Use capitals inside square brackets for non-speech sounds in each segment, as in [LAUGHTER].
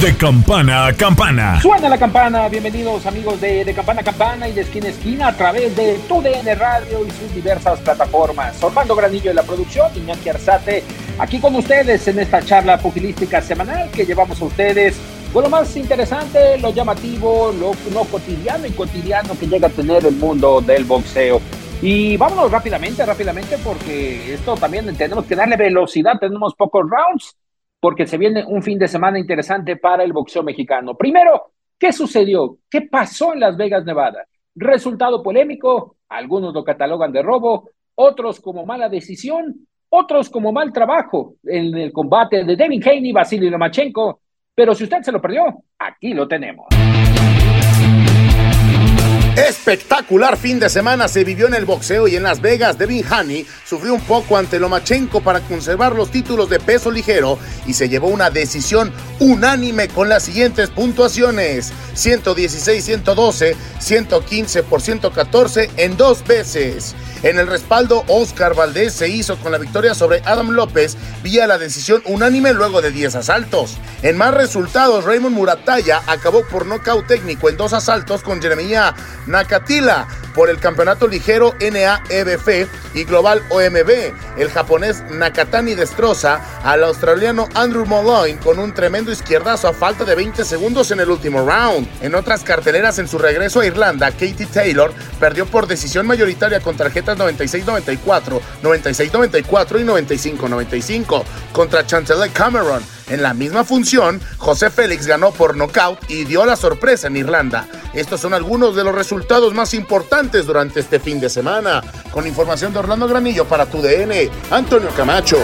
De campana a campana. Suena la campana, bienvenidos amigos de, de Campana a Campana y de Esquina a Esquina a través de TUDN Radio y sus diversas plataformas. Orlando Granillo de la producción, Iñaki Arzate, aquí con ustedes en esta charla pugilística semanal que llevamos a ustedes con lo más interesante, lo llamativo, lo no cotidiano y cotidiano que llega a tener el mundo del boxeo. Y vámonos rápidamente, rápidamente, porque esto también tenemos que darle velocidad, tenemos pocos rounds porque se viene un fin de semana interesante para el boxeo mexicano. Primero, ¿qué sucedió? ¿Qué pasó en Las Vegas, Nevada? Resultado polémico, algunos lo catalogan de robo, otros como mala decisión, otros como mal trabajo en el combate de Devin Haney y Vasily Lomachenko. Pero si usted se lo perdió, aquí lo tenemos. Espectacular fin de semana se vivió en el boxeo y en Las Vegas. Devin Haney sufrió un poco ante Lomachenko para conservar los títulos de peso ligero y se llevó una decisión unánime con las siguientes puntuaciones: 116-112, 115 por 114 en dos veces. En el respaldo, Oscar Valdés se hizo con la victoria sobre Adam López vía la decisión unánime luego de 10 asaltos. En más resultados, Raymond Murataya acabó por nocaut técnico en dos asaltos con Jeremiah Nakatila por el campeonato ligero NAEBF y global OMB. El japonés Nakatani destroza al australiano Andrew Molloy con un tremendo izquierdazo a falta de 20 segundos en el último round. En otras carteleras en su regreso a Irlanda, Katie Taylor perdió por decisión mayoritaria con tarjetas 96-94, 96-94 y 95-95 contra Chantelet Cameron. En la misma función, José Félix ganó por nocaut y dio la sorpresa en Irlanda. Estos son algunos de los resultados más importantes durante este fin de semana. Con información de Orlando Granillo para tu DN, Antonio Camacho.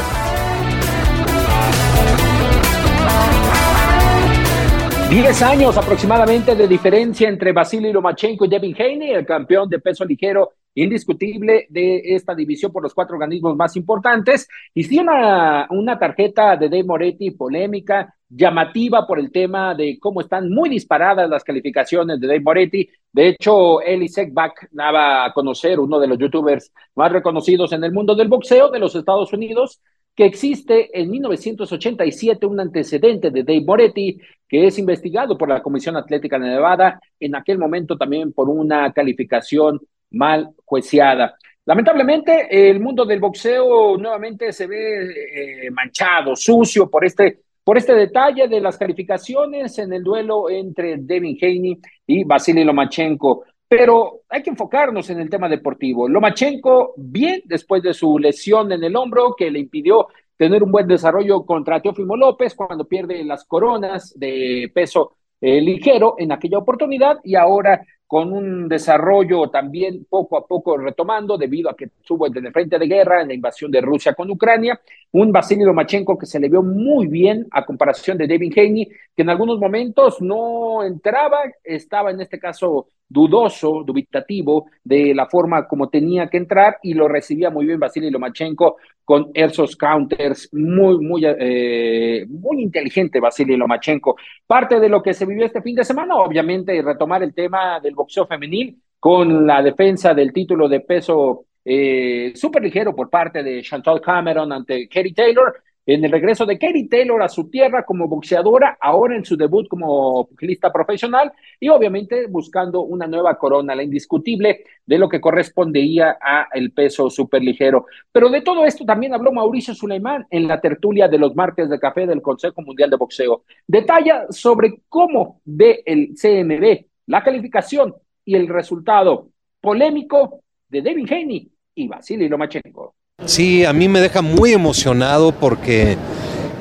Diez años aproximadamente de diferencia entre Vasily Lomachenko y Devin Haney, el campeón de peso ligero indiscutible de esta división por los cuatro organismos más importantes. Y sí una, una tarjeta de Dave Moretti polémica, llamativa por el tema de cómo están muy disparadas las calificaciones de Dave Moretti. De hecho, Eli Sekbach daba a conocer, uno de los youtubers más reconocidos en el mundo del boxeo de los Estados Unidos, que existe en 1987 un antecedente de Dave Moretti que es investigado por la Comisión Atlética de Nevada, en aquel momento también por una calificación mal juiciada. Lamentablemente, el mundo del boxeo nuevamente se ve eh, manchado, sucio por este, por este detalle de las calificaciones en el duelo entre Devin Haney y Vasily Lomachenko. Pero hay que enfocarnos en el tema deportivo. Lomachenko, bien después de su lesión en el hombro que le impidió tener un buen desarrollo contra Teófimo López cuando pierde las coronas de peso eh, ligero en aquella oportunidad y ahora con un desarrollo también poco a poco retomando debido a que estuvo en el frente de guerra en la invasión de Rusia con Ucrania, un Vasily Lomachenko que se le vio muy bien a comparación de David Haney, que en algunos momentos no entraba, estaba en este caso dudoso, dubitativo de la forma como tenía que entrar y lo recibía muy bien Vasily Lomachenko con esos counters muy, muy, eh, muy inteligente Vasily Lomachenko. Parte de lo que se vivió este fin de semana, obviamente, retomar el tema del boxeo femenil con la defensa del título de peso eh, súper ligero por parte de Chantal Cameron ante Katie Taylor en el regreso de Katie Taylor a su tierra como boxeadora, ahora en su debut como pugilista profesional y obviamente buscando una nueva corona, la indiscutible de lo que correspondería a el peso superligero. Pero de todo esto también habló Mauricio Suleimán en la tertulia de los martes de café del Consejo Mundial de Boxeo. Detalla sobre cómo ve el CMB la calificación y el resultado polémico de Devin Haney y Vasily Lomachenko. Sí, a mí me deja muy emocionado porque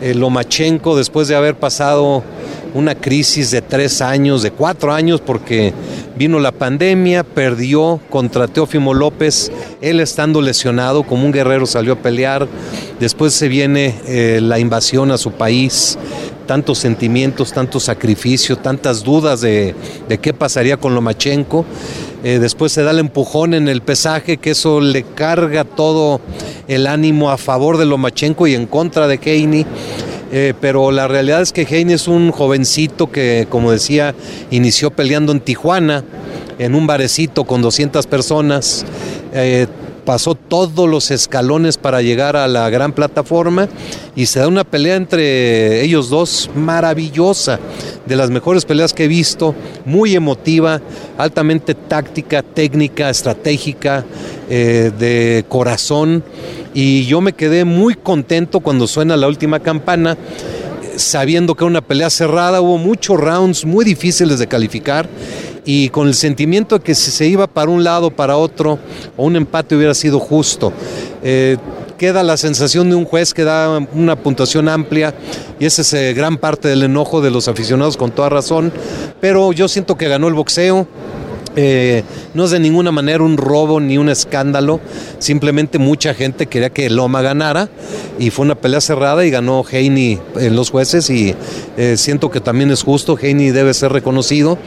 eh, Lomachenko, después de haber pasado una crisis de tres años, de cuatro años, porque vino la pandemia, perdió contra Teófimo López, él estando lesionado, como un guerrero salió a pelear, después se viene eh, la invasión a su país, tantos sentimientos, tanto sacrificio, tantas dudas de, qué pasaría con Lomachenko. Eh, después se da el empujón en el pesaje, que eso le carga todo el ánimo a favor de Lomachenko y en contra de Heine. Eh, pero la realidad es que Heine es un jovencito que, como decía, inició peleando en Tijuana, en un barecito con 200 personas. Eh, pasó todos los escalones para llegar a la gran plataforma y se da una pelea entre ellos dos maravillosa, de las mejores peleas que he visto, muy emotiva, altamente táctica, técnica, estratégica, eh, de corazón y yo me quedé muy contento cuando suena la última campana sabiendo que era una pelea cerrada, hubo muchos rounds muy difíciles de calificar y con el sentimiento de que si se iba para un lado, para otro, o un empate hubiera sido justo. Eh, queda la sensación de un juez que da una puntuación amplia y ese es eh, gran parte del enojo de los aficionados con toda razón, pero yo siento que ganó el boxeo. Eh, no es de ninguna manera un robo ni un escándalo, simplemente mucha gente quería que Loma ganara y fue una pelea cerrada y ganó Heini en los jueces y eh, siento que también es justo, Heini debe ser reconocido,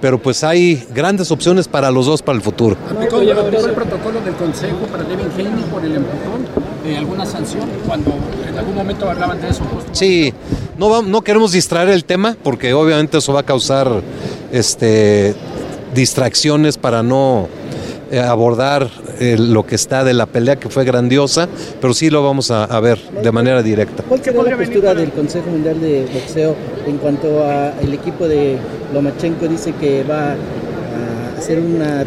pero pues hay grandes opciones para los dos para el futuro. ¿Aplicó el protocolo del Consejo para Devin Heini por el empujón? ¿Alguna sanción cuando en algún momento hablaban de eso? Sí, no, no queremos distraer el tema porque obviamente eso va a causar este distracciones para no eh, abordar eh, lo que está de la pelea que fue grandiosa, pero sí lo vamos a, ver de manera directa. ¿Cuál será la postura del Consejo Mundial de Boxeo en cuanto al equipo de Lomachenko? Dice que va a hacer una,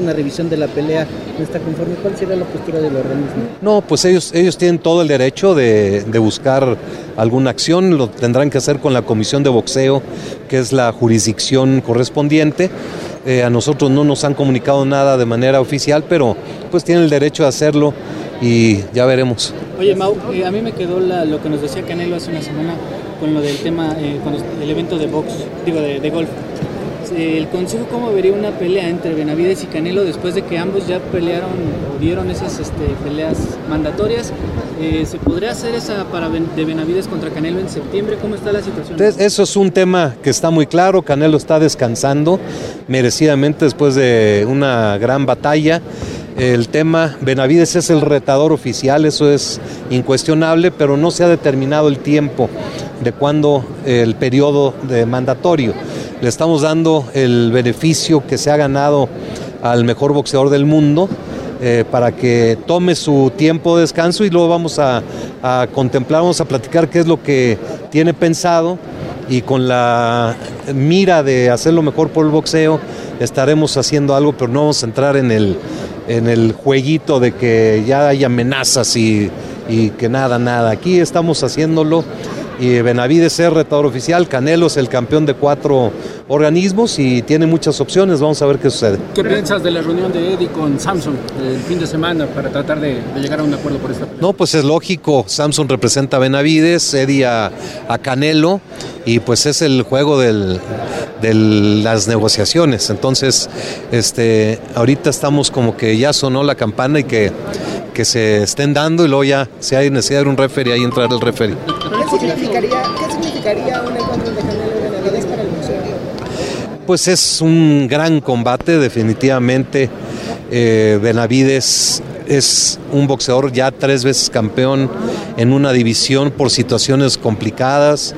una revisión de la pelea, no está conforme. ¿Cuál será la postura del organismo? No, pues ellos, ellos tienen todo el derecho de, de buscar alguna acción, lo tendrán que hacer con la Comisión de Boxeo, que es la jurisdicción correspondiente. Eh, a nosotros no nos han comunicado nada de manera oficial, pero pues tienen el derecho de hacerlo y ya veremos. Oye, Mau, eh, a mí me quedó lo que nos decía Canelo hace una semana con lo del tema, eh, con el evento de box, digo, de golf. Eh, el Consejo cómo vería una pelea entre Benavides y Canelo después de que ambos ya pelearon o dieron esas este, peleas mandatorias. Eh, ¿Se podría hacer esa para de Benavides contra Canelo en septiembre? ¿Cómo está la situación? eso es un tema que está muy claro. Canelo está descansando merecidamente después de una gran batalla. El tema, Benavides es el retador oficial, eso es incuestionable, pero no se ha determinado el tiempo de cuándo el periodo de mandatorio le estamos dando el beneficio que se ha ganado al mejor boxeador del mundo. Eh, para que tome su tiempo de descanso y luego vamos a, contemplar, vamos a platicar qué es lo que tiene pensado y con la mira de hacer lo mejor por el boxeo estaremos haciendo algo, pero no vamos a entrar en el, en el jueguito de que ya hay amenazas y, y que nada, nada. Aquí estamos haciéndolo y Benavides es retador oficial, Canelo es el campeón de cuatro organismos y tiene muchas opciones, vamos a ver qué sucede. ¿Qué piensas de la reunión de Eddie con Samsung el fin de semana para tratar de, llegar a un acuerdo por esta pelea? No, pues es lógico, Samsung representa a Benavides, Eddie a, Canelo y pues es el juego de las negociaciones, entonces este, ahorita estamos como que ya sonó la campana y que que se estén dando y luego ya, si hay necesidad de un referee, ahí entrar el referee. ¿Qué significaría, ¿Qué significaría un encuentro de Canelo Benavides para el museo? Pues es un gran combate, definitivamente. Eh, Benavides es un boxeador ya tres veces campeón en una división por situaciones complicadas.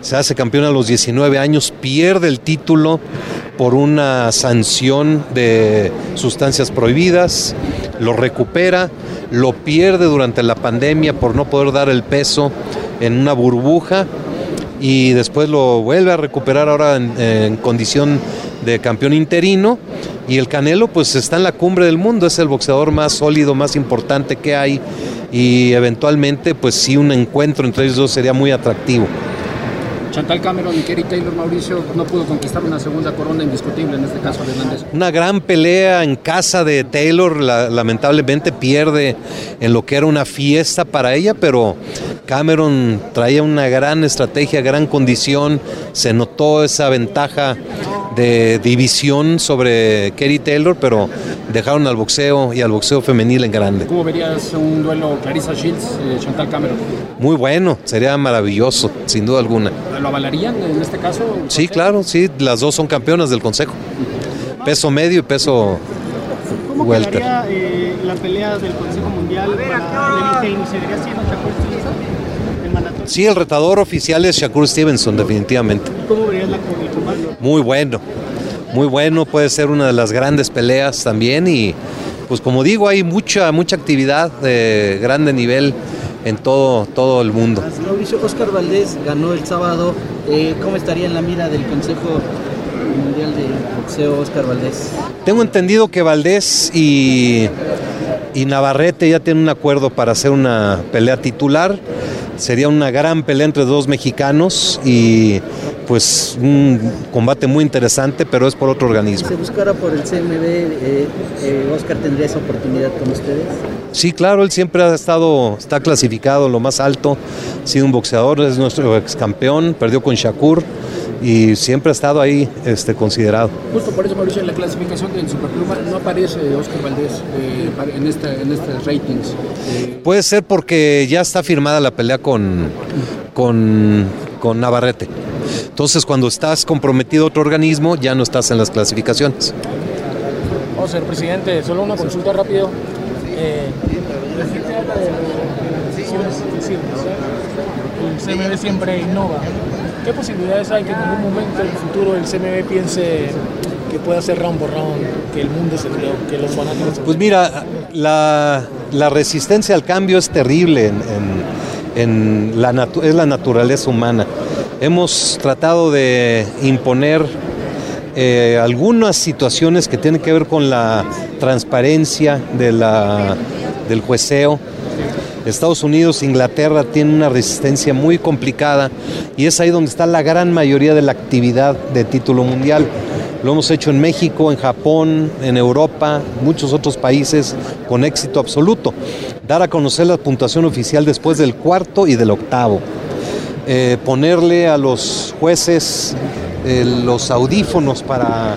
Se hace campeón a los 19 años, pierde el título por una sanción de sustancias prohibidas, lo recupera, lo pierde durante la pandemia por no poder dar el peso en una burbuja y después lo vuelve a recuperar ahora en, condición de campeón interino y el Canelo pues está en la cumbre del mundo, es el boxeador más sólido, más importante que hay y eventualmente pues sí un encuentro entre ellos dos sería muy atractivo. Chantal Cameron y Kerry Taylor Mauricio no pudo conquistar una segunda corona indiscutible en este caso de Hernández. Una gran pelea en casa de Taylor, lamentablemente pierde en lo que era una fiesta para ella, pero Cameron traía una gran estrategia, gran condición, se notó esa ventaja de división sobre Kerry Taylor, pero dejaron al boxeo y al boxeo femenil en grande. ¿Cómo verías un duelo Clarissa Shields, eh, Chantal Cameron? Muy bueno, sería maravilloso, sin duda alguna. ¿Lo avalarían en este caso? Sí, claro, sí, las dos son campeonas del Consejo. Peso medio y peso ¿Cómo welter. quedaría eh, la pelea del Consejo Mundial para David Haney? ¿Seguiría siendo Shakur Stevenson el mandatorio? Sí, el retador oficial es Shakur Stevenson, definitivamente. ¿Cómo verías la, combate? Muy bueno, muy bueno, puede ser una de las grandes peleas también y pues como digo, hay mucha, mucha actividad de grande nivel en todo, todo el mundo. Mauricio, Oscar Valdés ganó el sábado. Eh, ¿Cómo estaría en la mira del Consejo Mundial de Boxeo Oscar Valdés? Tengo entendido que Valdés y, y Navarrete ya tienen un acuerdo para hacer una pelea titular. Sería una gran pelea entre dos mexicanos y pues un combate muy interesante, pero es por otro organismo. Si se buscara por el CMB, eh, eh, Oscar tendría esa oportunidad con ustedes. Sí, claro, él siempre ha estado, está clasificado lo más alto, ha sido un boxeador, es nuestro ex campeón, perdió con Shakur y siempre ha estado ahí este, considerado. Justo por eso, Mauricio, en la clasificación del Superpluma no aparece Oscar Valdés eh, en, esta, en estos ratings. Eh, Puede ser porque ya está firmada la pelea con, con, con Navarrete. Entonces, cuando estás comprometido a otro organismo, ya no estás en las clasificaciones. Vamos, señor presidente, solo una consulta rápido. Eh, el CMB siempre innova. ¿Qué posibilidades hay que en algún momento en el futuro el CMB piense que pueda ser round por round, que el mundo se que los fanáticos... Pues mira, la, la resistencia al cambio es terrible en, en, en la, es la naturaleza humana. Hemos tratado de imponer eh, algunas situaciones que tienen que ver con la transparencia de la, del jueceo. Estados Unidos, Inglaterra tienen una resistencia muy complicada y es ahí donde está la gran mayoría de la actividad de título mundial. Lo hemos hecho en México, en Japón, en Europa, muchos otros países con éxito absoluto. Dar a conocer la puntuación oficial después del cuarto y del octavo. Eh, ponerle a los jueces eh, los audífonos para,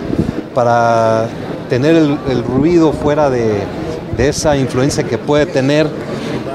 para tener el, ruido fuera de, esa influencia que puede tener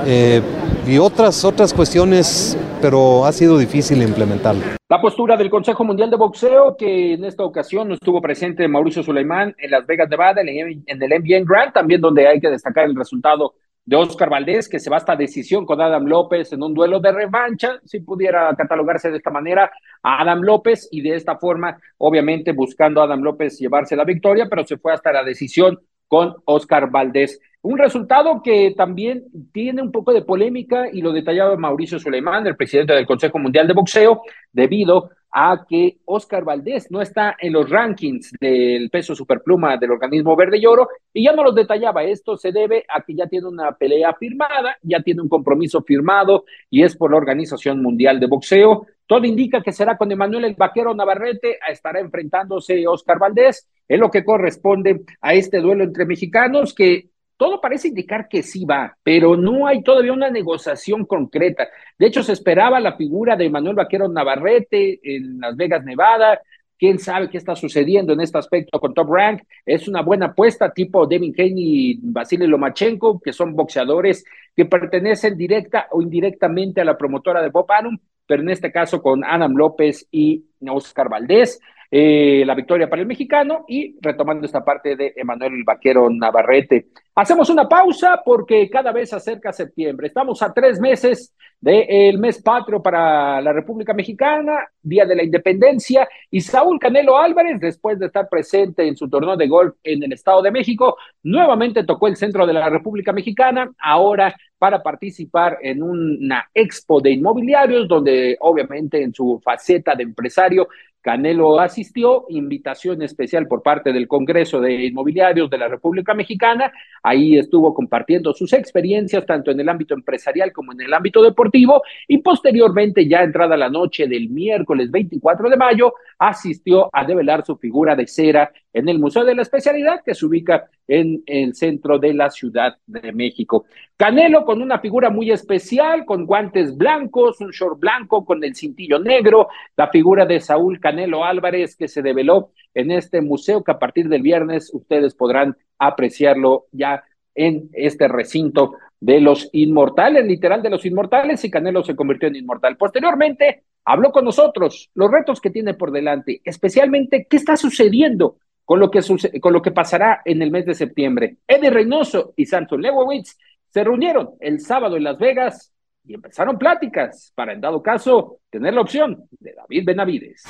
eh, y otras, otras cuestiones, pero ha sido difícil implementarlo. La postura del Consejo Mundial de Boxeo, que en esta ocasión estuvo presente Mauricio Suleimán en Las Vegas, Nevada, en el, en el MBN Grant, también donde hay que destacar el resultado de Oscar Valdés, que se va hasta decisión con Adam López en un duelo de revancha, si pudiera catalogarse de esta manera, a Adam López y de esta forma, obviamente buscando a Adam López llevarse la victoria, pero se fue hasta la decisión con Oscar Valdés. Un resultado que también tiene un poco de polémica y lo detallaba Mauricio Suleimán, el presidente del Consejo Mundial de Boxeo, debido a que Oscar Valdés no está en los rankings del peso superpluma del organismo verde y oro, y ya no los detallaba. Esto se debe a que ya tiene una pelea firmada, ya tiene un compromiso firmado y es por la Organización Mundial de Boxeo. Todo indica que será con Emanuel el Vaquero Navarrete, estará enfrentándose Oscar Valdés, es lo que corresponde a este duelo entre mexicanos que todo parece indicar que sí va, pero no hay todavía una negociación concreta. De hecho, se esperaba la figura de Manuel Vaquero Navarrete en Las Vegas, Nevada. Quién sabe qué está sucediendo en este aspecto con Top Rank. Es una buena apuesta, tipo Devin Haney y Vasily Lomachenko, que son boxeadores que pertenecen directa o indirectamente a la promotora de Bob Arum, pero en este caso con Adam López y Oscar Valdés eh, la victoria para el mexicano y retomando esta parte de Emanuel Vaquero Navarrete. Hacemos una pausa porque cada vez acerca septiembre. Estamos a tres meses del mes patrio para la República Mexicana, Día de la Independencia, y Saúl Canelo Álvarez, después de estar presente en su torneo de golf en el Estado de México, nuevamente tocó el centro de la República Mexicana, ahora para participar en una expo de inmobiliarios, donde obviamente en su faceta de empresario Canelo asistió, invitación especial por parte del Congreso de Inmobiliarios de la República Mexicana. Ahí estuvo compartiendo sus experiencias tanto en el ámbito empresarial como en el ámbito deportivo y posteriormente, ya entrada la noche del miércoles 24 de mayo, asistió a develar su figura de cera en el Museo de la Especialidad que se ubica en el centro de la Ciudad de México. Canelo con una figura muy especial, con guantes blancos, un short blanco con el cintillo negro, la figura de Saúl Canelo Álvarez que se develó en este museo que a partir del viernes ustedes podrán apreciarlo ya en este recinto de los inmortales, literal de los inmortales, y Canelo se convirtió en inmortal. Posteriormente, habló con nosotros los retos que tiene por delante, especialmente qué está sucediendo con lo que, con lo que pasará en el mes de septiembre. Eddie Reynoso y Santos Lewowitz se reunieron el sábado en Las Vegas y empezaron pláticas para, en dado caso, tener la opción de David Benavides.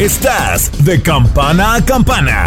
Estás de campana a campana.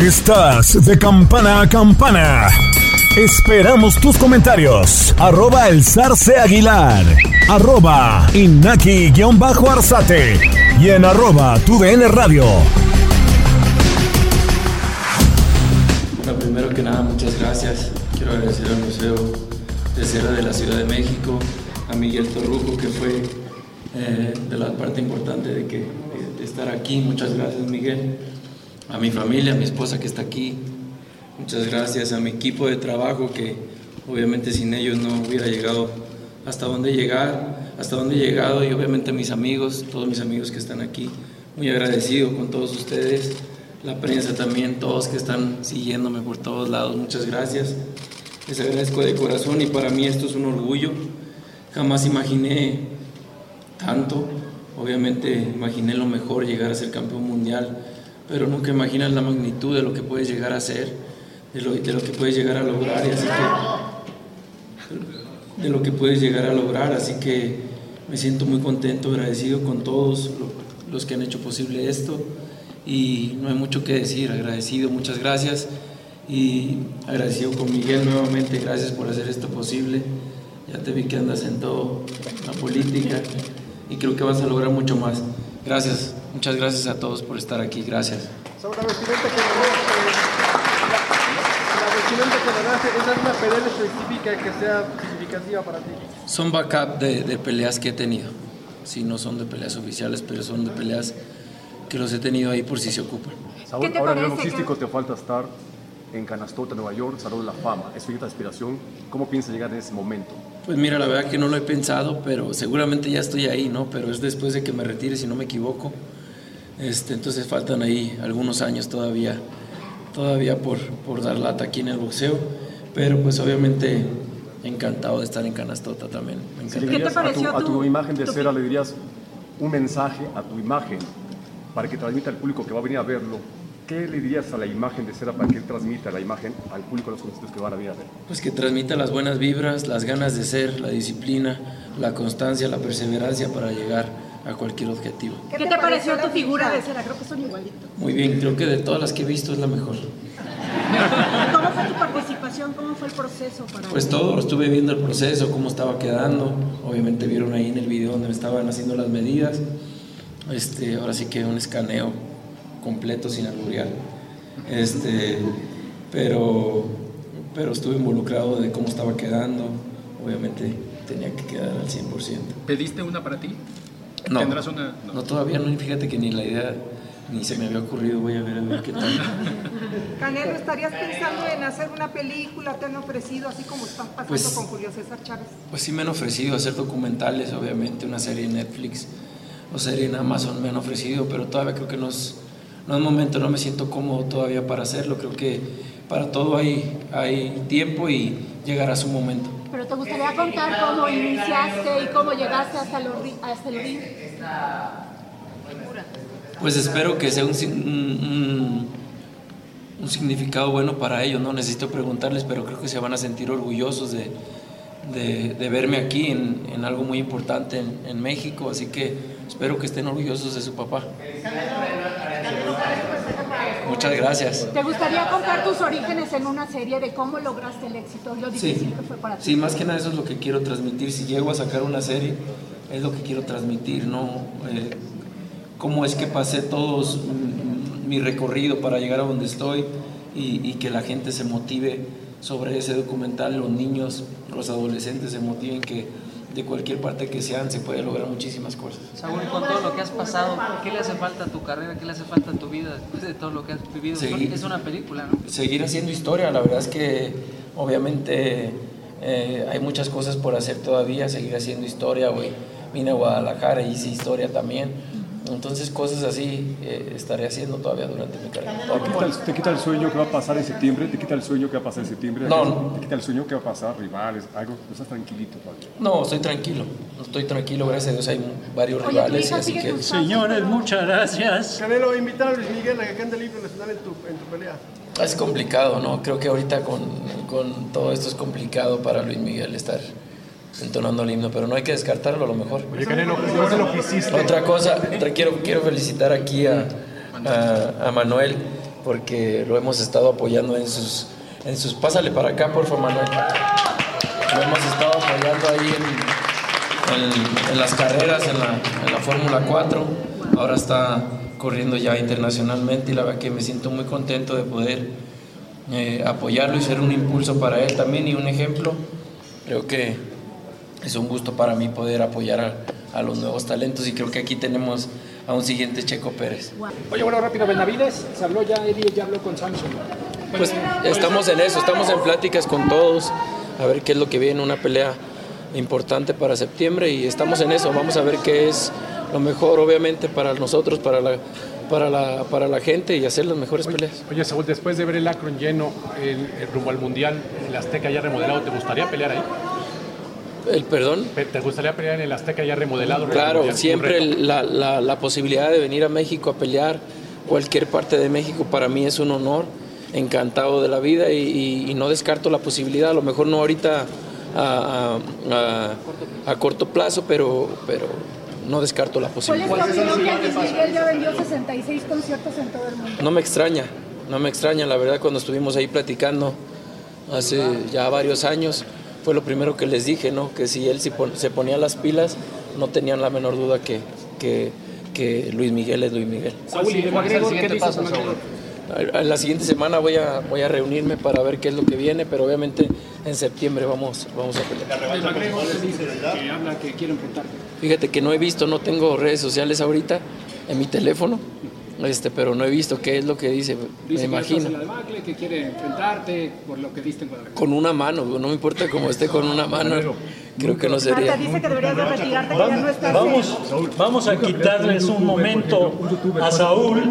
Estás de campana a campana. Esperamos tus comentarios. Arroba el zarce aguilar. Arroba inaki-arzate. Y en arroba tu radio. Bueno, primero que nada, muchas gracias. Quiero agradecer al Museo de Cera de la Ciudad de México, a Miguel Torruco, que fue eh, de la parte importante de, que, de estar aquí. Muchas gracias, Miguel. A mi familia, a mi esposa que está aquí. Muchas gracias a mi equipo de trabajo que obviamente sin ellos no hubiera llegado hasta donde llegar, hasta donde he llegado y obviamente a mis amigos, todos mis amigos que están aquí. Muy agradecido con todos ustedes, la prensa también, todos que están siguiéndome por todos lados. Muchas gracias. Les agradezco de corazón y para mí esto es un orgullo. Jamás imaginé tanto. Obviamente imaginé lo mejor, llegar a ser campeón mundial, pero nunca imaginas la magnitud de lo que puedes llegar a ser, de lo, de lo que puedes llegar a lograr, y así de lo que puedes llegar a lograr, así que me siento muy contento, agradecido con todos los que han hecho posible esto y no hay mucho que decir, agradecido, muchas gracias y agradecido con Miguel nuevamente, gracias por hacer esto posible. Ya te vi que andas en todo la política y creo que vas a lograr mucho más. Gracias, muchas gracias a todos por estar aquí, gracias. La vestimenta que que ¿esa es una pelea específica que sea significativa para ti? Son backup de, de peleas que he tenido. Sí, no son de peleas oficiales, pero son de peleas que los he tenido ahí por si se ocupan. Saúl, ahora a nivel boxístico te falta estar en Canastota, Nueva York, Salón de la Fama. Es tu aspiración. ¿Cómo piensas llegar en ese momento? Pues mira, la verdad que no lo he pensado, pero seguramente ya estoy ahí, ¿no? Pero es después de que me retire, si no me equivoco. Este, entonces faltan ahí algunos años todavía, todavía por, por dar lata aquí en el boxeo. Pero pues obviamente encantado de estar en Canastota también. Me si le dirías a, tu, a tu imagen de cera, le dirías un mensaje a tu imagen para que transmita al público que va a venir a verlo ¿Qué le dirías a la imagen de Cera para que él transmita la imagen al público, a los conocidos que van a ver a ver? Pues que transmita las buenas vibras, las ganas de ser, la disciplina, la constancia, la perseverancia para llegar a cualquier objetivo. ¿Qué te pareció tu figura de Cera? Creo que son igualitos. Muy bien, creo que de todas las que he visto es la mejor. [LAUGHS] ¿Cómo fue tu participación? ¿Cómo fue el proceso para Pues todo, estuve viendo el proceso, cómo estaba quedando. Obviamente vieron ahí en el video donde me estaban haciendo las medidas. Este, ahora sí que un escaneo completo sin alburear. Este, pero, pero estuve involucrado de cómo estaba quedando. Obviamente tenía que quedar al 100%. ¿Pediste una para ti? No, ¿Tendrás una? no, todavía no, fíjate que ni la idea ni se me había ocurrido, voy a ver a ver qué tal. [LAUGHS] Canelo, ¿estarías pensando en hacer una película? ¿Te han ofrecido así como están pasando Pues- con Julio César Chávez? Pues sí me han ofrecido hacer documentales, obviamente, una serie en Netflix o serie en Amazon me han ofrecido, pero todavía creo que no es, no es momento, no me siento cómodo todavía para hacerlo, creo que para todo hay, hay tiempo y llegará su momento. Pero te gustaría contar cómo iniciaste y cómo llegaste hasta el, hasta. Pues espero que sea un, significado bueno para ellos, no necesito preguntarles, pero creo que se van a sentir orgullosos de, verme aquí en, en algo muy importante en, en México, así que espero que estén orgullosos de su papá. Muchas gracias. ¿Te gustaría contar tus orígenes en una serie de cómo lograste el éxito? Lo Sí. difícil que fue para ti. Sí, más que nada eso es lo que quiero transmitir. Si llego a sacar una serie, es lo que quiero transmitir, ¿no? Eh, cómo es que pasé todos mm, mi recorrido para llegar a donde estoy y, y que la gente se motive sobre ese documental, los niños, los adolescentes se motiven que de cualquier parte que sean se puede lograr muchísimas cosas. Saúl, con todo lo que has pasado, ¿qué le hace falta a tu carrera? ¿Qué le hace falta a tu vida después de todo lo que has vivido? Sí. Es una película, ¿no? seguir haciendo historia. La verdad es que obviamente eh, hay muchas cosas por hacer todavía, seguir haciendo historia. Hoy vine a Guadalajara y hice historia también. Entonces cosas así eh, estaré haciendo todavía durante mi carrera. ¿Te quita, el, te quita el sueño que va a pasar en septiembre? ¿Te quita el sueño que va a pasar en septiembre? No. ¿Te quita el sueño que va a pasar? ¿Rivales? ¿Algo? ¿Estás tranquilito todavía? No, estoy tranquilo. Estoy tranquilo, gracias a Dios hay varios Oye, rivales. Así que pasos. señores, muchas gracias. Canelo, invitar a Luis Miguel a que cante libre nacional en tu, en tu pelea. Es complicado, ¿no? Creo que ahorita con, con todo esto es complicado para Luis Miguel estar entonando el himno, pero no hay que descartarlo a lo mejor. Oye, Canelo, después de lo que hiciste... Otra cosa, otra- quiero, quiero felicitar aquí a, a, a Manuel porque lo hemos estado apoyando en sus, en sus... Pásale para acá, por favor, Manuel. Lo hemos estado apoyando ahí en, en- en las carreras, en la, en la Fórmula 4. Ahora está corriendo ya internacionalmente y la verdad que me siento muy contento de poder eh, apoyarlo y ser un impulso para él también y un ejemplo. Creo que es un gusto para mí poder apoyar a, a los nuevos talentos y creo que aquí tenemos a un siguiente Checo Pérez. Oye, bueno, rápido, Benavides, se habló ya, Eddie ya habló con Samsung. Pues estamos en eso, estamos en pláticas con todos, a ver qué es lo que viene, una pelea importante para septiembre y estamos en eso, vamos a ver qué es lo mejor obviamente para nosotros, para la, para la, para la gente y hacer las mejores peleas. Oye, Saúl, después de ver el Akron lleno, el, el rumbo al Mundial, el Azteca ya remodelado, ¿te gustaría pelear ahí? ¿El perdón? ¿Te gustaría pelear en el Azteca ya remodelado? Claro, Un siempre la, la- la posibilidad de venir a México a pelear, cualquier parte de México, para mí es un honor, encantado de la vida y, y- y no descarto la posibilidad, a lo mejor no ahorita a, a- a- a corto plazo, pero, pero no descarto la ¿Cuál es posibilidad. tu opinión que Luis Miguel ya vendió 66 conciertos en todo el mundo? No me extraña, no me extraña, la verdad cuando estuvimos ahí platicando hace ya varios años, fue lo primero que les dije, ¿no? Que si él se pon- se ponía las pilas, no tenían la menor duda que, que, que Luis Miguel es Luis Miguel. Saúl, y ¿qué McGregor? En la siguiente semana voy a, voy a reunirme para ver qué es lo que viene, pero obviamente en septiembre vamos, vamos a pelear. Enfrentarte. Fíjate que no he visto, no tengo redes sociales ahorita en mi teléfono, este, pero no he visto qué es lo que dice, me Dice que imagino. debacle, que quiere enfrentarte por lo que diste en Guadalajara. Con una mano, no me importa cómo esté con una mano, creo que no sería. Dice que deberías de retirarte, que ya no estás Vamos, vamos a quitarles un momento a Saúl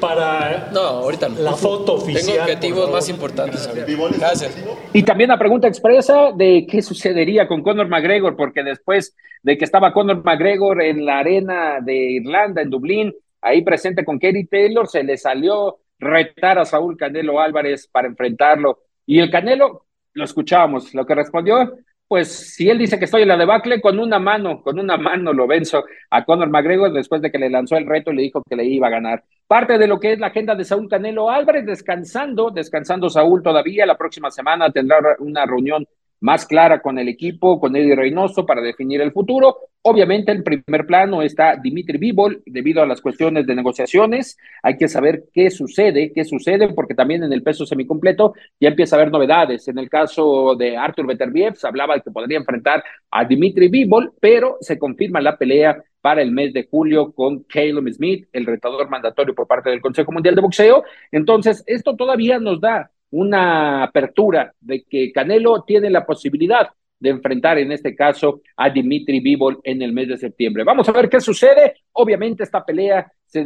para no, ahorita no. la foto oficial. Tengo objetivos más importantes. Gracias. Y también la pregunta expresa de qué sucedería con Conor McGregor, porque después de que estaba Conor McGregor en la arena de Irlanda, en Dublín, ahí presente con Kerry Taylor, se le salió retar a Saúl Canelo Álvarez para enfrentarlo. Y el Canelo, lo escuchábamos, lo que respondió, pues si él dice que estoy en la debacle, con una mano, con una mano lo venzo a Conor McGregor después de que le lanzó el reto y le dijo que le iba a ganar. Parte de lo que es la agenda de Saúl Canelo Álvarez, descansando, descansando Saúl todavía. La próxima semana tendrá una reunión más clara con el equipo, con Eddie Reynoso para definir el futuro. Obviamente en primer plano está Dimitri Bivol debido a las cuestiones de negociaciones. Hay que saber qué sucede, qué sucede, porque también en el peso semicompleto ya empieza a haber novedades. En el caso de Arthur Beterbiev se hablaba que podría enfrentar a Dimitri Bivol, pero se confirma la pelea para el mes de julio con Caleb Smith, el retador mandatorio por parte del Consejo Mundial de Boxeo. Entonces, esto todavía nos da una apertura de que Canelo tiene la posibilidad de enfrentar en este caso a Dimitri Bivol en el mes de septiembre. Vamos a ver qué sucede. Obviamente esta pelea se,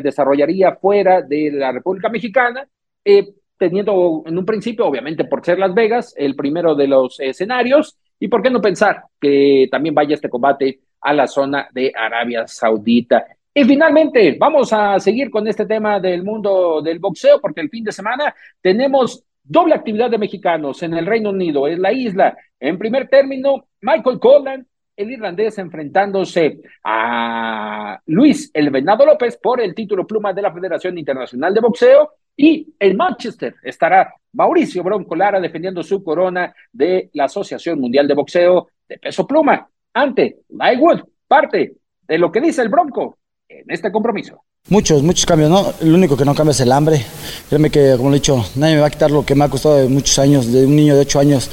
desarrollaría fuera de la República Mexicana, eh, teniendo en un principio, obviamente por ser Las Vegas, el primero de los escenarios, y por qué no pensar que también vaya este combate a la zona de Arabia Saudita. Y finalmente, vamos a seguir con este tema del mundo del boxeo, porque el fin de semana tenemos doble actividad de mexicanos en el Reino Unido, en la isla. En primer término, Michael Collan, el irlandés, enfrentándose a Luis El Venado López por el título pluma de la Federación Internacional de Boxeo. Y en Manchester estará Mauricio Bronco Lara defendiendo su corona de la Asociación Mundial de Boxeo de Peso Pluma ante Lightwood, parte de lo que dice el Bronco en este compromiso. Muchos, muchos cambios, ¿no? Lo único que no cambia es el hambre. Créeme que, como lo he dicho, nadie me va a quitar lo que me ha costado de muchos años, de un niño de 8 años.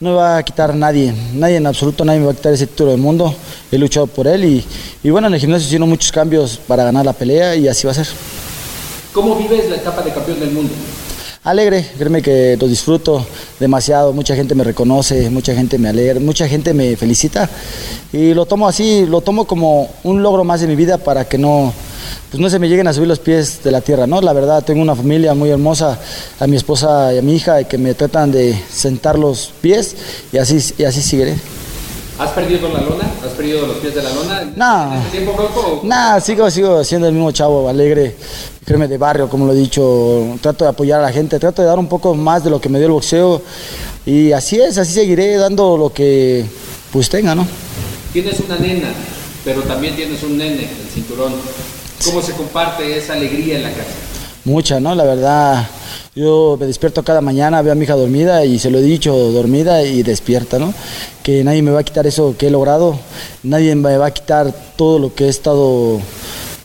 No me va a quitar nadie, nadie en absoluto, nadie me va a quitar ese título del mundo. He luchado por él y, y bueno, en el gimnasio hicieron muchos cambios para ganar la pelea y así va a ser. ¿Cómo vives la etapa de campeón del mundo? Alegre, créeme que lo disfruto demasiado, mucha gente me reconoce, mucha gente me alegra, mucha gente me felicita y lo tomo así, lo tomo como un logro más de mi vida para que no, pues no se me lleguen a subir los pies de la tierra, ¿no? La verdad, tengo una familia muy hermosa, a mi esposa y a mi hija, que me tratan de sentar los pies y así, y así seguiré. ¿Has perdido la lona? ¿Has perdido los pies de la lona? No. ¿En este tiempo, Bronco? No, sigo, sigo siendo el mismo chavo, alegre, créeme, de barrio, como lo he dicho. Trato de apoyar a la gente, trato de dar un poco más de lo que me dio el boxeo. Y así es, así seguiré dando lo que pues tenga, ¿no? Tienes una nena, pero también tienes un nene, el cinturón. ¿Cómo se comparte esa alegría en la casa? Mucha, ¿no? La verdad, yo me despierto cada mañana, veo a mi hija dormida y se lo he dicho, dormida y despierta, ¿no? Que nadie me va a quitar eso que he logrado, nadie me va a quitar todo lo que he estado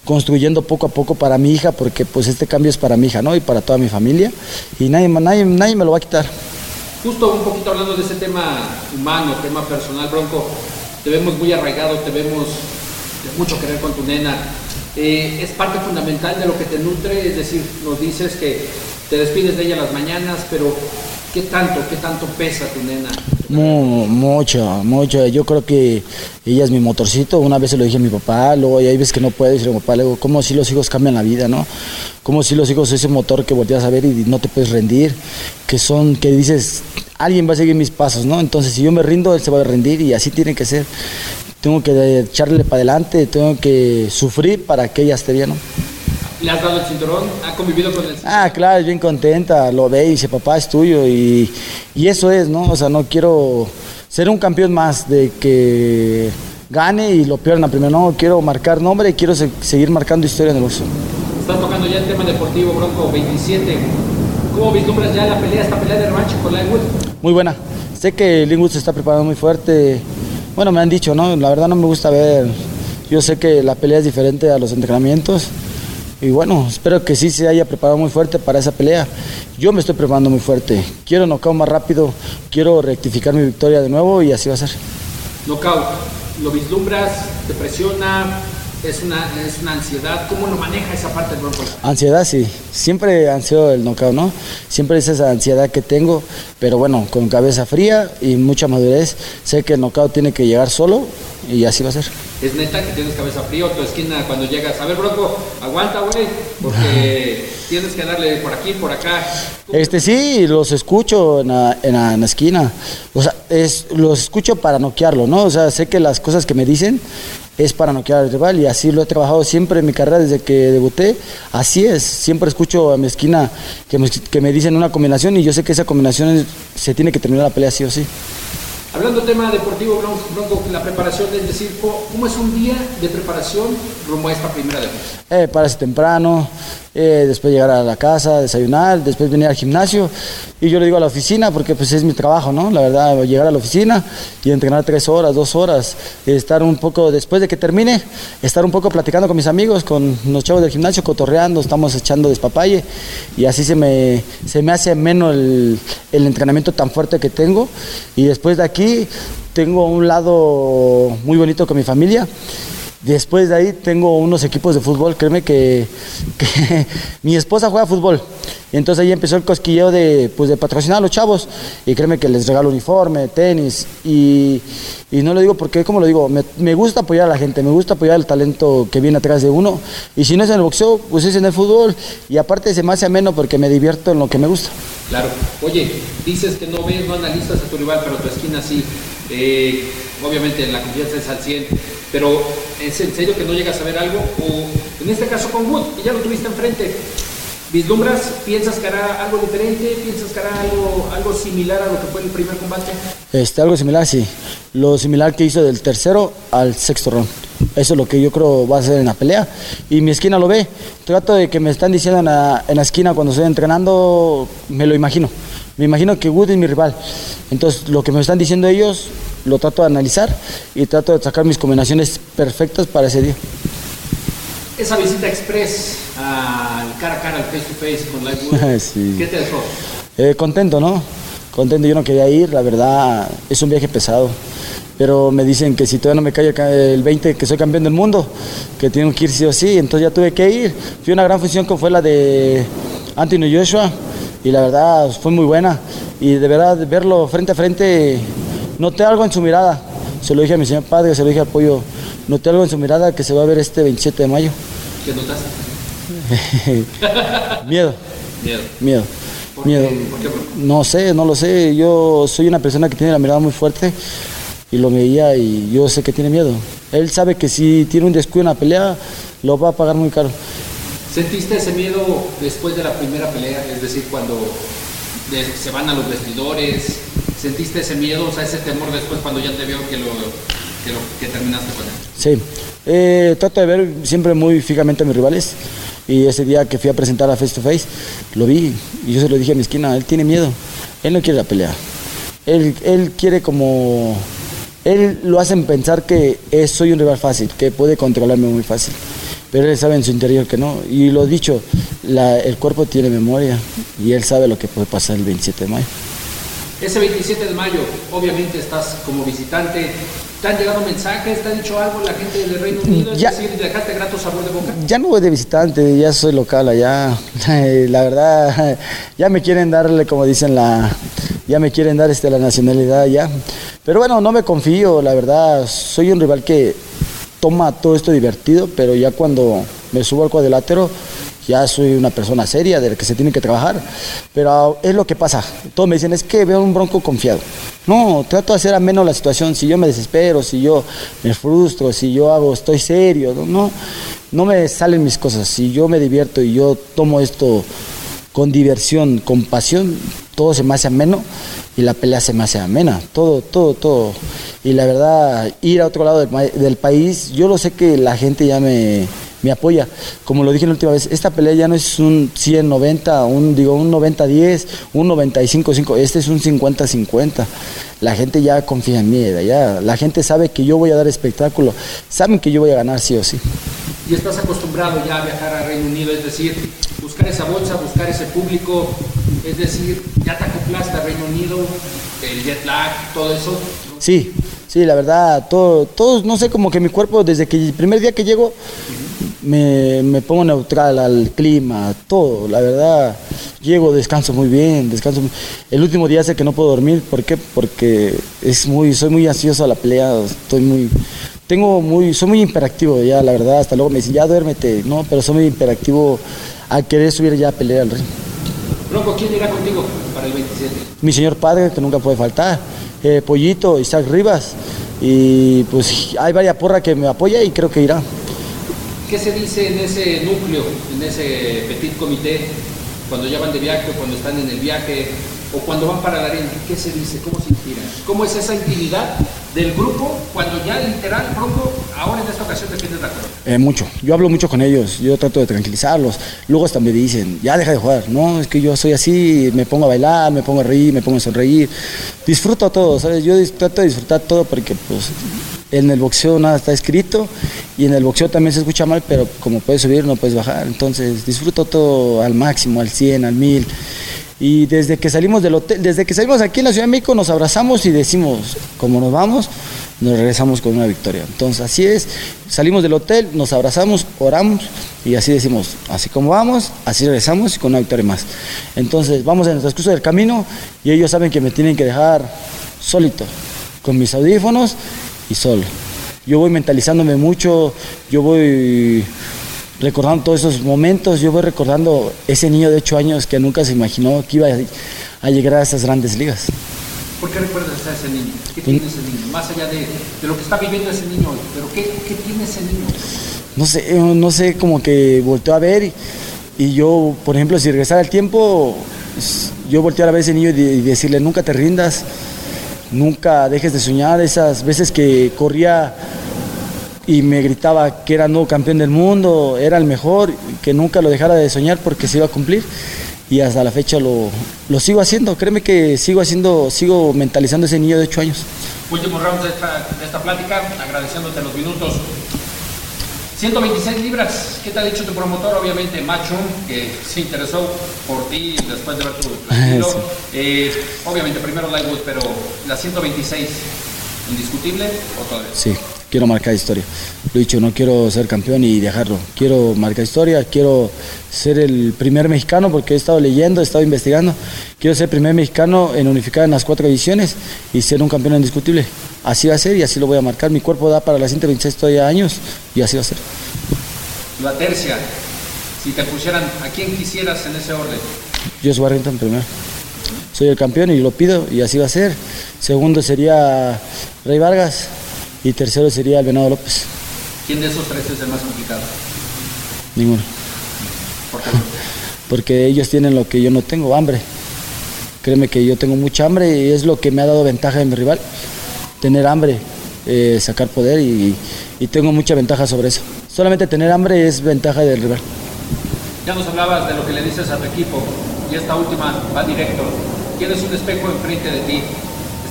construyendo poco a poco para mi hija, porque pues este cambio es para mi hija, ¿no? Y para toda mi familia, y nadie, nadie, nadie me lo va a quitar. Justo un poquito hablando de ese tema humano, tema personal, Bronco, te vemos muy arraigado, te vemos de mucho querer con tu nena. Eh, es parte fundamental de lo que te nutre, es decir, nos dices que te despides de ella las mañanas, pero ¿qué tanto, qué tanto pesa tu nena? mucho, mucho. Yo creo que ella es mi motorcito. Una vez se lo dije a mi papá, luego hay veces que no puedo decirle a mi papá, luego, ¿cómo si los hijos cambian la vida, no? ¿Cómo si los hijos ese motor que volteas a ver y no te puedes rendir? Que son, que dices, alguien va a seguir mis pasos, ¿no? Entonces, si yo me rindo, él se va a rendir y así tiene que ser. Tengo que echarle para adelante, tengo que sufrir para que ella esté bien, ¿no? ¿Le has dado el cinturón? ¿Ha convivido con él? Ah, claro, es bien contenta, lo ve y dice, papá, es tuyo. Y, y eso es, ¿no? O sea, no quiero ser un campeón más de que gane y lo pierda primero. No, quiero marcar nombre y quiero seguir marcando historia en el boxeo. Estás tocando ya el tema deportivo, Bronco, 27. ¿Cómo vislumbras ya la pelea, esta pelea de revancha con Linwood? Muy buena. Sé que Linwood se está preparando muy fuerte. Bueno, me han dicho, ¿no? La verdad no me gusta ver. Yo sé que la pelea es diferente a los entrenamientos y bueno, espero que sí se haya preparado muy fuerte para esa pelea. Yo me estoy preparando muy fuerte. Quiero knockout más rápido, quiero rectificar mi victoria de nuevo y así va a ser. Knockout, ¿lo vislumbras? ¿Te presiona? ¿Es una, es una ansiedad? ¿Cómo lo maneja esa parte del Bronco? Ansiedad, sí. Siempre ansio el knockout, ¿no? Siempre es esa ansiedad que tengo, pero bueno, con cabeza fría y mucha madurez, sé que el knockout tiene que llegar solo y así va a ser es neta que tienes cabeza fría o tu esquina cuando llegas. A ver, Bronco, aguanta, güey, porque [LAUGHS] tienes que darle por aquí, por acá. Este sí, los escucho en la, en la, esquina. O sea, es, los escucho para noquearlo, ¿no? O sea, sé que las cosas que me dicen es para noquear al rival y así lo he trabajado siempre en mi carrera desde que debuté. Así es, siempre escucho a mi esquina que me, que me dicen una combinación y yo sé que esa combinación se tiene que terminar la pelea sí o sí. Hablando tema deportivo, Bronco, la preparación, es decir, ¿cómo, cómo es un día de preparación rumbo a esta primera defensa? Eh, pararse temprano, eh, después llegar a la casa, desayunar, después venir al gimnasio y yo le digo a la oficina porque pues es mi trabajo, ¿no? La verdad, llegar a la oficina y entrenar tres horas, dos horas, estar un poco, después de que termine, estar un poco platicando con mis amigos, con los chavos del gimnasio, cotorreando, estamos echando despapalle y así se me, se me hace menos el, el entrenamiento tan fuerte que tengo y después de aquí tengo un lado muy bonito con mi familia. Después de ahí tengo unos equipos de fútbol, créeme que, [LAUGHS] mi esposa juega fútbol. Y entonces ahí empezó el cosquilleo de, pues, de patrocinar a los chavos. Y créeme que les regalo uniforme, tenis. Y, y no lo digo porque, como lo digo, me, me gusta apoyar a la gente, me gusta apoyar el talento que viene atrás de uno. Y si no es en el boxeo, pues es en el fútbol. Y aparte se me hace ameno porque me divierto en lo que me gusta. Claro. Oye, dices que no ves, no analizas a tu rival, pero tu esquina sí. Eh, obviamente la confianza es al 100, pero ¿es en serio que no llegas a ver algo? O en este caso con Wood, que ya lo tuviste enfrente, ¿vislumbras? ¿Piensas que hará algo diferente? ¿Piensas que hará algo, algo similar a lo que fue el primer combate? Este, algo similar, sí. Lo similar que hizo del tercero al sexto round. Eso es lo que yo creo va a ser en la pelea. Y mi esquina lo ve. Trato de que me están diciendo en la, en la esquina cuando estoy entrenando, me lo imagino. Me imagino que Wood es mi rival. Entonces, lo que me están diciendo ellos, lo trato de analizar y trato de sacar mis combinaciones perfectas para ese día. Esa visita express al cara a cara, al face to face con Lightwood, [LAUGHS] Sí. ¿qué te dejó? Eh, contento, ¿no? Contento, yo no quería ir, la verdad, es un viaje pesado. Pero me dicen que si todavía no me cae el ca- el 20, que soy campeón del mundo, que tengo que ir sí o sí, entonces ya tuve que ir. Fui una gran función que fue la de Anthony Joshua y la verdad fue muy buena. Y de verdad, verlo frente a frente, noté algo en su mirada. Se lo dije a mi señor padre, se lo dije al pollo, noté algo en su mirada que se va a ver este 27 de mayo. ¿Qué notaste? [LAUGHS] Miedo. Miedo. Miedo. ¿Por Miedo. qué? ¿Por qué? No sé, no lo sé. Yo soy una persona que tiene la mirada muy fuerte y lo veía y yo sé que tiene miedo. Él sabe que si tiene un descuido en la pelea, lo va a pagar muy caro. ¿Sentiste ese miedo después de la primera pelea? Es decir, cuando se van a los vestidores, ¿sentiste ese miedo, o sea, ese temor después cuando ya te vio que lo que, lo, que terminaste con él? Sí. Eh, trato de ver siempre muy fijamente a mis rivales. Y ese día que fui a presentar a Face to Face, lo vi y yo se lo dije a mi esquina, él tiene miedo, él no quiere la pelea. Él, él quiere como... Él lo hacen pensar que es- soy un rival fácil, que puede controlarme muy fácil. Pero él sabe en su interior que no. Y lo dicho, el cuerpo tiene memoria y él sabe lo que puede pasar el 27 de mayo. Ese 27 de mayo, obviamente estás como visitante. ¿Te han llegado mensajes? ¿Te han dicho algo la gente del Reino Unido? Es Ya. decir, ¿dejaste grato sabor de boca? Ya no voy de visitante, ya soy local allá. [LAUGHS] La verdad, [LAUGHS] ya me quieren darle, como dicen, la, ya me quieren dar este, la nacionalidad ya. Pero bueno, no me confío, la verdad. Soy un rival que toma todo esto divertido, pero ya cuando me subo al cuadrilátero, ya soy una persona seria de la que se tiene que trabajar. Pero es lo que pasa. Todos me dicen, es que veo un bronco confiado. No, trato de hacer ameno la situación. Si yo me desespero, si yo me frustro, si yo hago, estoy serio, no, no, no me salen mis cosas. Si yo me divierto y yo tomo esto con diversión, con pasión, todo se me hace ameno y la pelea se me hace amena, todo, todo, todo. Y la verdad, ir a otro lado del, del país, yo lo sé que la gente ya me, me apoya. Como lo dije la última vez, esta pelea ya no es un 100-90, un, digo, un 90-10, un 95-5, este es un 50-50. La gente ya confía en mí, ya, la gente sabe que yo voy a dar espectáculo, saben que yo voy a ganar sí o sí. Y estás acostumbrado ya a viajar a Reino Unido, es decir, buscar esa bolsa, buscar ese público, es decir, ya te acoplaste a Reino Unido, el jet lag, todo eso. Sí, sí, la verdad, todo, todo, no sé, como que mi cuerpo, desde que el primer día que llego, me, me pongo neutral al clima, todo, la verdad, llego, descanso muy bien, descanso. muy- El último día sé que no puedo dormir, ¿por qué? Porque es muy, soy muy ansioso a la pelea, estoy muy, tengo muy, soy muy imperactivo ya, la verdad, hasta luego me dicen, ya duérmete, no, pero soy muy imperactivo a querer subir ya a pelear al ring. Bronco, ¿quién irá contigo para el 27? mi señor padre, que nunca puede faltar, eh, Pollito, Isaac Rivas, y pues hay varias porras que me apoya y creo que irá. ¿Qué se dice en ese núcleo, en ese petit comité, cuando ya van de viaje cuando están en el viaje o cuando van para la arena? ¿Qué se dice? ¿Cómo se inspiran? ¿Cómo es esa intimidad del grupo cuando ya literal, Bronco, ahora en esta ocasión defiendes la corona? Eh, mucho. Yo hablo mucho con ellos, yo trato de tranquilizarlos. Luego hasta me dicen, ya deja de jugar. No, es que yo soy así, me pongo a bailar, me pongo a reír, me pongo a sonreír. Disfruto todo, ¿sabes? Yo trato de disfrutar todo porque pues en el boxeo nada está escrito y en el boxeo también se escucha mal, pero como puedes subir no puedes bajar. Entonces disfruto todo al máximo, al 100, al 1000. Y desde que salimos del hotel, desde que salimos aquí en la Ciudad de México nos abrazamos y decimos, como nos vamos, nos regresamos con una victoria. Entonces así es, salimos del hotel, nos abrazamos, oramos y así decimos, así como vamos, así regresamos y con una victoria más. Entonces vamos en el transcurso del camino y ellos saben que me tienen que dejar solito, con mis audífonos y solo. Yo voy mentalizándome mucho, yo voy recordando todos esos momentos, yo voy recordando ese niño de 8 años que nunca se imaginó que iba a, llegar a esas grandes ligas. ¿Por qué recuerdas a ese niño? ¿Qué tiene ese niño? Más allá de, de lo que está viviendo ese niño hoy, pero ¿qué, qué tiene ese niño? No sé, eh, no sé, como que volteó a ver y, y yo, por ejemplo, si regresara el tiempo, s- yo volteara a ver a ese niño y decirle, nunca te rindas, nunca dejes de soñar, esas veces que corría y me gritaba que era nuevo campeón del mundo, era el mejor, que nunca lo dejara de soñar porque se iba a cumplir y hasta la fecha lo, lo sigo haciendo, créeme que sigo haciendo, sigo mentalizando ese niño de 8 años. Último round de esta, de esta plática, agradeciéndote los minutos. 126 libras, ¿qué te ha dicho tu promotor? Obviamente Machum, que se interesó por ti después de ver tu, [LAUGHS] estilo. Sí. Eh, obviamente primero Lightwood, pero la 126, ¿indiscutible o todavía? Sí, quiero marcar historia. Lo he dicho, no quiero ser campeón y dejarlo. Quiero marcar historia, quiero ser el primer mexicano porque he estado leyendo, he estado investigando. Quiero ser el primer mexicano en unificar en las cuatro ediciones y ser un campeón indiscutible. Así va a ser y así lo voy a marcar. Mi cuerpo da para las 126 todavía años y así va a ser. La tercia, si te pusieran a quién quisieras en ese orden. Josh Warrington primero. Soy el campeón y lo pido y así va a ser. Segundo sería Rey Vargas y tercero sería el Venado López. ¿Quién de esos tres es el más complicado? Ninguno. ¿Por qué? [LAUGHS] porque ellos tienen lo que yo no tengo, hambre. Créeme que yo tengo mucha hambre y es lo que me ha dado ventaja de mi rival, tener hambre, eh, sacar poder y, y tengo mucha ventaja sobre eso. Solamente tener hambre es ventaja del rival. Ya nos hablabas de lo que le dices a tu equipo y esta última va directo. Tienes un espejo enfrente de ti.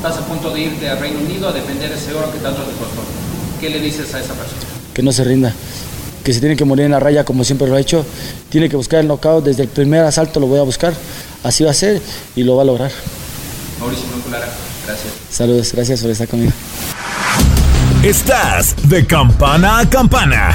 Estás a punto de irte a Reino Unido a defender ese oro que tanto te costó. ¿Qué le dices a esa persona? Que no se rinda, que se tiene que morir en la raya como siempre lo ha hecho, tiene que buscar el knockout, desde el primer asalto lo voy a buscar, así va a ser y lo va a lograr. Mauricio Bronculara, gracias. Saludos, gracias por estar conmigo. Estás de campana a campana.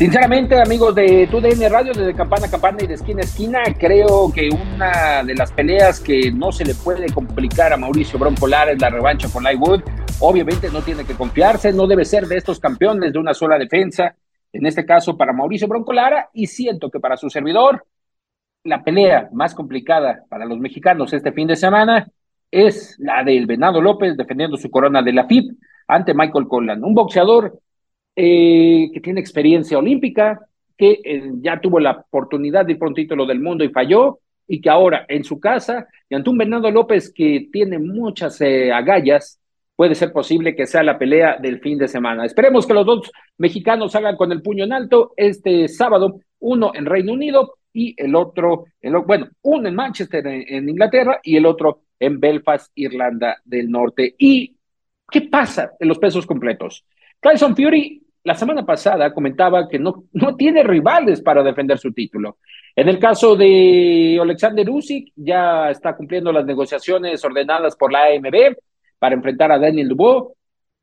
Sinceramente, amigos de TUDN Radio, desde campana a campana y de esquina a esquina, creo que una de las peleas que no se le puede complicar a Mauricio Broncolar es la revancha con Lightwood. Obviamente no tiene que confiarse, no debe ser de estos campeones de una sola defensa, en este caso para Mauricio Broncolara, y siento que para su servidor, la pelea más complicada para los mexicanos este fin de semana es la del Venado López defendiendo su corona de la FIP ante Michael Conlan, un boxeador eh, que tiene experiencia olímpica, que eh, ya tuvo la oportunidad de ir por un título del mundo y falló, y que ahora en su casa, y ante Bernardo López que tiene muchas eh, agallas, puede ser posible que sea la pelea del fin de semana. Esperemos que los dos mexicanos salgan con el puño en alto este sábado, uno en Reino Unido y el otro, bueno, uno en Manchester, en Inglaterra, y el otro en Belfast, Irlanda del Norte. ¿Y qué pasa en los pesos completos? Tyson Fury la semana pasada comentaba que no, no tiene rivales para defender su título. En el caso de Alexander Usyk, ya está cumpliendo las negociaciones ordenadas por la AMB para enfrentar a Daniel Dubois.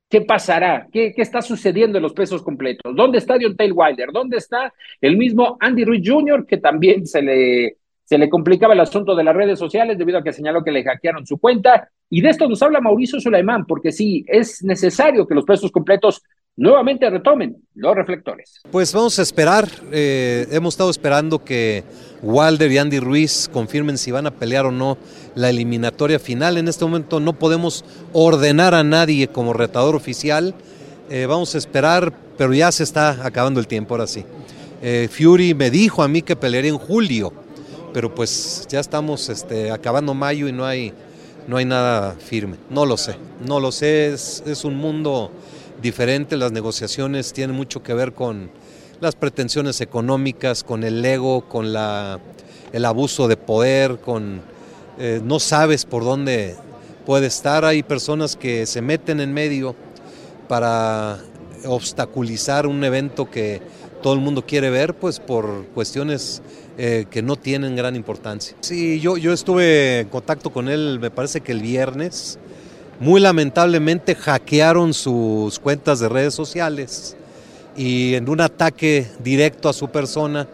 ¿Qué pasará? ¿Qué, ¿Qué, está sucediendo en los pesos completos? ¿Dónde está Deontay Wilder? ¿Dónde está el mismo Andy Ruiz Jr., que también se le, se le complicaba el asunto de las redes sociales debido a que señaló que le hackearon su cuenta? Y de esto nos habla Mauricio Sulaimán, porque sí, es necesario que los pesos completos nuevamente retomen los reflectores. Pues vamos a esperar, eh, hemos estado esperando que Walder y Andy Ruiz confirmen si van a pelear o no la eliminatoria final. En este momento no podemos ordenar a nadie como retador oficial. Eh, vamos a esperar, pero ya se está acabando el tiempo, ahora sí. Eh, Fury me dijo a mí que pelearía en julio, pero pues ya estamos este, acabando mayo y no hay no hay nada firme. No lo sé, no lo sé, es, un mundo diferente, las negociaciones tienen mucho que ver con las pretensiones económicas, con el ego, con la, el abuso de poder, con eh, no sabes por dónde puede estar. Hay personas que se meten en medio para obstaculizar un evento que todo el mundo quiere ver, pues por cuestiones eh, que no tienen gran importancia. Sí, yo, yo estuve en contacto con él, me parece que el viernes. Muy lamentablemente hackearon sus cuentas de redes sociales y en un ataque directo a su persona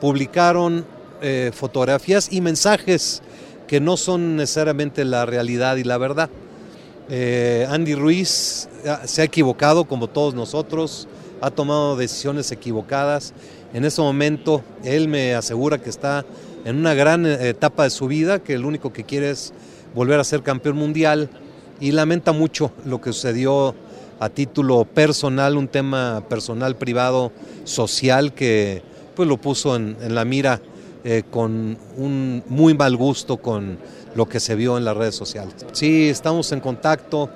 publicaron eh, fotografías y mensajes que no son necesariamente la realidad y la verdad. Eh, Andy Ruiz ah, se ha equivocado como todos nosotros, ha tomado decisiones equivocadas en este momento él me asegura que está en una gran eh, etapa de su vida, que lo único que quiere es volver a ser campeón mundial y lamenta mucho lo que sucedió a título personal, un tema personal, privado, social que pues lo puso en, la mira eh, con un muy mal gusto con lo que se vio en las redes sociales. Sí, estamos en contacto.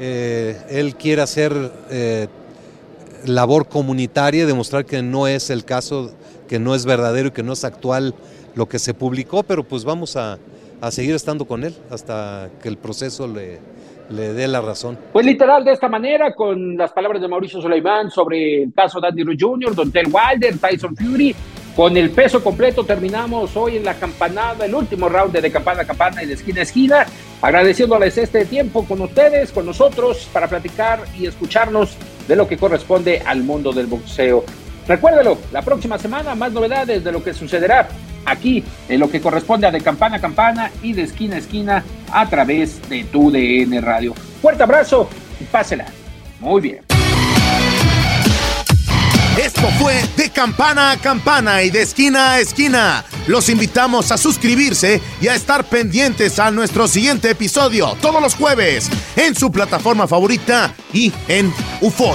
Eh, él quiere hacer labor comunitaria, demostrar que no es el caso, que no es verdadero y que no es actual lo que se publicó, pero pues vamos a, seguir estando con él hasta que el proceso le, le dé la razón. Pues literal de esta manera, con las palabras de Mauricio Soleimán sobre el caso de Andy Ruiz Jr., Don Tel Wilder, Tyson Fury, con el peso completo terminamos hoy en la campanada, el último round de, campana a campana y de esquina a esquina, agradeciéndoles este tiempo con ustedes, con nosotros, para platicar y escucharnos de lo que corresponde al mundo del boxeo. Recuérdelo, la próxima semana más novedades de lo que sucederá aquí en lo que corresponde a de campana a campana y de esquina a esquina a través de tu DN Radio. Fuerte abrazo y pásela. Muy bien. Esto fue de campana a campana y de esquina a esquina. Los invitamos a suscribirse y a estar pendientes a nuestro siguiente episodio todos los jueves en su plataforma favorita y en UFO.